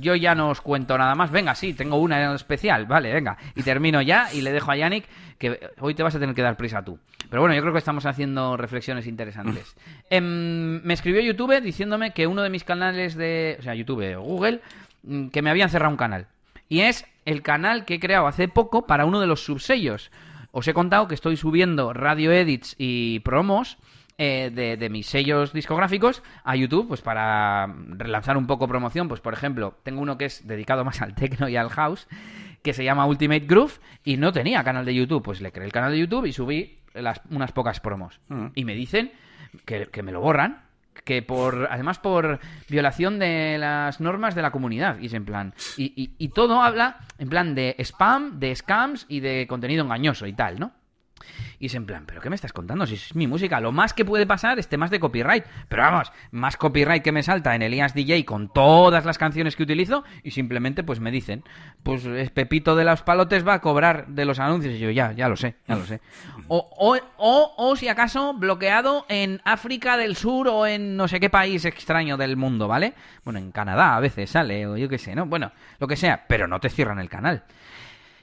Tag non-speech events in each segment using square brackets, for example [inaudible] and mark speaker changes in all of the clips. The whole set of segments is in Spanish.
Speaker 1: yo ya no os cuento nada más. Venga, sí, tengo una especial. Vale, venga. Y termino ya y le dejo a Yannick que hoy te vas a tener que dar prisa tú. Pero bueno, yo creo que estamos haciendo reflexiones interesantes. [laughs] Em, me escribió YouTube diciéndome que uno de mis canales de... O sea, YouTube o Google, mm, que me habían cerrado un canal. Y es el canal que he creado hace poco para uno de los subsellos. Os he contado que estoy subiendo radio edits y promos eh, de, mis sellos discográficos a YouTube, pues para relanzar un poco promoción. Pues por ejemplo, tengo uno que es dedicado más al techno y al house, que se llama Ultimate Groove, y no tenía canal de YouTube. Pues le creé el canal de YouTube y subí las, unas pocas promos. Mm. Y me dicen que, que me lo borran, que por además por violación de las normas de la comunidad y es en plan y, y, y, todo habla en plan de spam de scams y de contenido engañoso y tal no y es en plan, ¿pero qué me estás contando? Si es mi música, lo más que puede pasar es temas de copyright. Pero vamos, más copyright que me salta en Elias DJ con todas las canciones que utilizo y simplemente pues me dicen, pues Pepito de los Palotes va a cobrar de los anuncios. Y yo, ya, ya lo sé, ya lo sé. O, o, o, o si acaso bloqueado en África del Sur o en no sé qué país extraño del mundo, ¿vale? Bueno, en Canadá a veces sale, o yo qué sé, ¿no? Bueno, lo que sea, pero no te cierran el canal.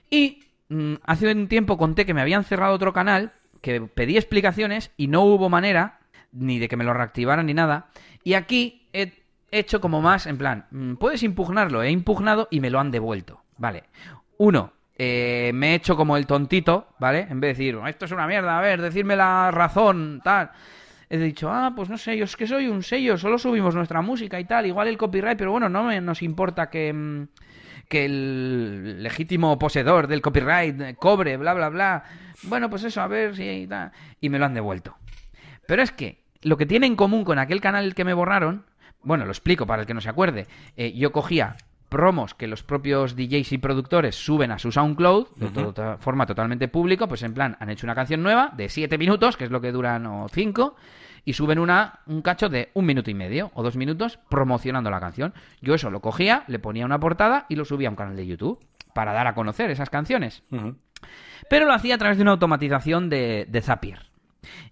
Speaker 1: Y Mm, hace un tiempo conté que me habían cerrado otro canal, que pedí explicaciones y no hubo manera ni de que me lo reactivaran ni nada. Y aquí he hecho como más, en plan, mm, puedes impugnarlo, he impugnado y me lo han devuelto. Vale. Uno, eh, me he hecho como el tontito, ¿vale? En vez de decir, esto es una mierda, a ver, decirme la razón, tal. He dicho, ah, pues no sé, yo es que soy un sello, solo subimos nuestra música y tal, igual el copyright, pero bueno, no me, nos importa que... Mm, que el legítimo poseedor del copyright cobre, bla, bla, bla. Bueno, pues eso, a ver si... Y me lo han devuelto. Pero es que lo que tiene en común con aquel canal que me borraron, bueno, lo explico para el que no se acuerde, eh, yo cogía promos que los propios DJs y productores suben a su SoundCloud de forma totalmente público, pues en plan, han hecho una canción nueva de 7 minutos, que es lo que duran o 5, y suben una, un cacho de un minuto y medio o dos minutos promocionando la canción. Yo eso lo cogía, le ponía una portada y lo subía a un canal de YouTube para dar a conocer esas canciones. Pero lo hacía a través de una automatización de, de Zapier.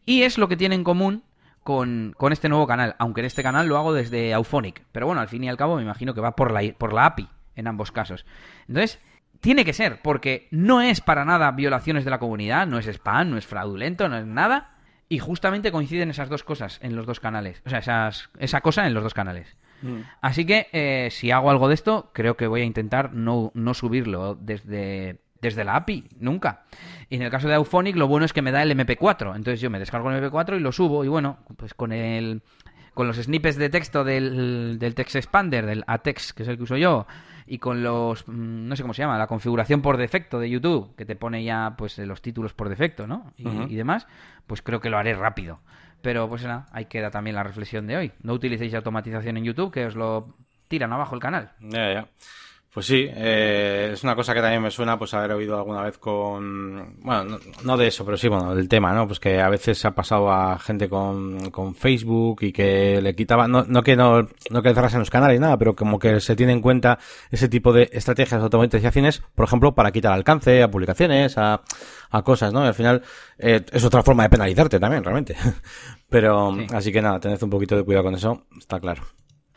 Speaker 1: Y es lo que tiene en común con, con, este nuevo canal, aunque en este canal lo hago desde Auphonic. Pero bueno, al fin y al cabo me imagino que va por la, por la API en ambos casos. Entonces, tiene que ser, porque no es para nada violaciones de la comunidad, no es spam, no es fraudulento, no es nada. Y justamente coinciden esas dos cosas en los dos canales. O sea, esas, esa cosa en los dos canales. Mm. Así que eh, si hago algo de esto, creo que voy a intentar no, no subirlo desde, desde la API, nunca. Y en el caso de Auphonic, lo bueno es que me da el MP4. Entonces yo me descargo el MP4 y lo subo. Y bueno, pues con el con los snippets de texto del, del Text Expander, del ATEX, que es el que uso yo, y con los mm, no sé cómo se llama la configuración por defecto de YouTube que te pone ya pues los títulos por defecto no y, demás pues creo que lo haré rápido pero pues nada ahí queda también la reflexión de hoy no utilicéis automatización en YouTube que os lo tiran abajo el canal
Speaker 2: ya ya pues sí, eh, es una cosa que también me suena pues haber oído alguna vez con, bueno, no, de eso, pero sí, bueno, del tema, ¿no? Pues que a veces se ha pasado a gente con, con Facebook y que le quitaba, no, no que no, no que le cerrasen los canales, nada, pero como que se tiene en cuenta ese tipo de estrategias de automatizaciones, por ejemplo, para quitar alcance a publicaciones, a, a cosas, ¿no? Y al final eh, es otra forma de penalizarte también, realmente. [laughs] pero, así que nada, tened un poquito de cuidado con eso, está claro.